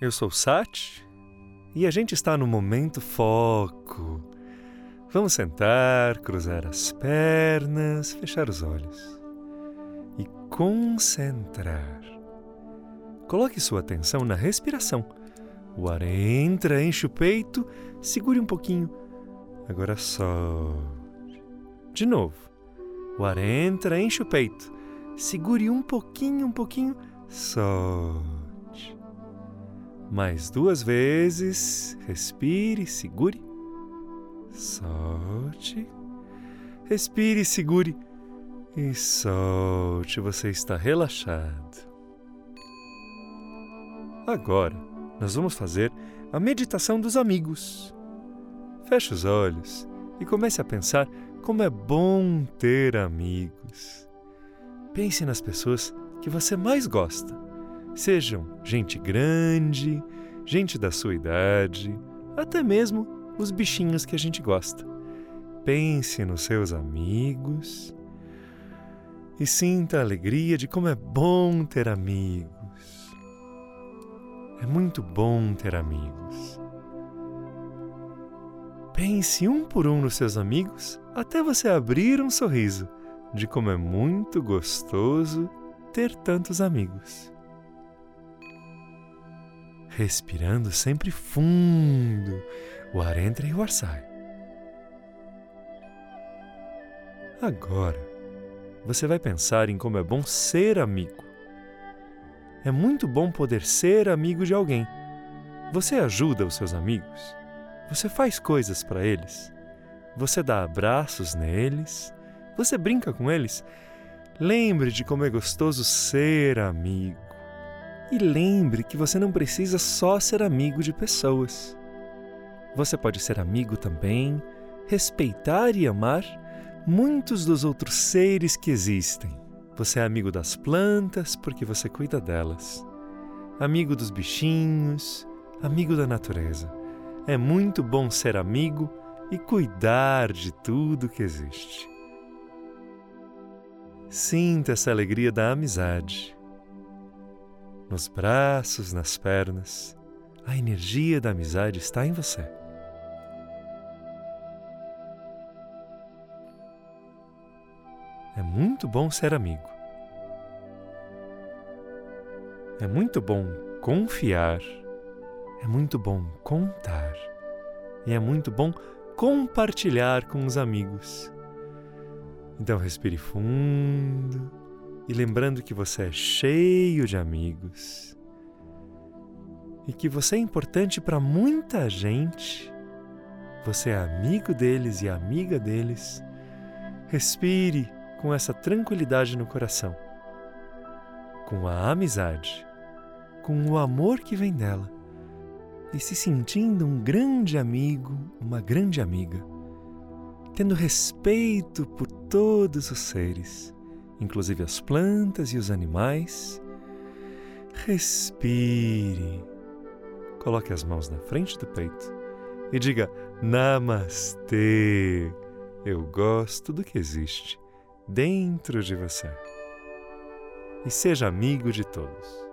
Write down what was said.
Eu sou Sati e a gente está no momento foco. Vamos sentar, cruzar as pernas, fechar os olhos e concentrar. Coloque sua atenção na respiração. O ar entra, enche o peito, segure um pouquinho. Agora solte. De novo. O ar entra, enche o peito. Segure um pouquinho, um pouquinho, solte. Mais duas vezes. Respire, segure. Solte. Respire, segure. E solte. Você está relaxado. Agora, nós vamos fazer a meditação dos amigos. Feche os olhos e comece a pensar como é bom ter amigos. Pense nas pessoas que você mais gosta Sejam gente grande, gente da sua idade, até mesmo os bichinhos que a gente gosta. Pense nos seus amigos e sinta a alegria de como é bom ter amigos. É muito bom ter amigos. Pense um por um nos seus amigos até você abrir um sorriso de como é muito gostoso ter tantos amigos respirando sempre fundo. O ar entra e o ar sai. Agora, você vai pensar em como é bom ser amigo. É muito bom poder ser amigo de alguém. Você ajuda os seus amigos. Você faz coisas para eles. Você dá abraços neles. Você brinca com eles. Lembre de como é gostoso ser amigo. E lembre que você não precisa só ser amigo de pessoas. Você pode ser amigo também, respeitar e amar muitos dos outros seres que existem. Você é amigo das plantas porque você cuida delas, amigo dos bichinhos, amigo da natureza. É muito bom ser amigo e cuidar de tudo que existe. Sinta essa alegria da amizade nos braços, nas pernas. A energia da amizade está em você. É muito bom ser amigo. É muito bom confiar. É muito bom contar. E é muito bom compartilhar com os amigos. Então respire fundo e lembrando que você é cheio de amigos. E que você é importante para muita gente, você é amigo deles e amiga deles, respire com essa tranquilidade no coração, com a amizade, com o amor que vem dela. E se sentindo um grande amigo, uma grande amiga, tendo respeito por todos os seres inclusive as plantas e os animais. Respire. Coloque as mãos na frente do peito e diga Namastê. Eu gosto do que existe dentro de você. E seja amigo de todos.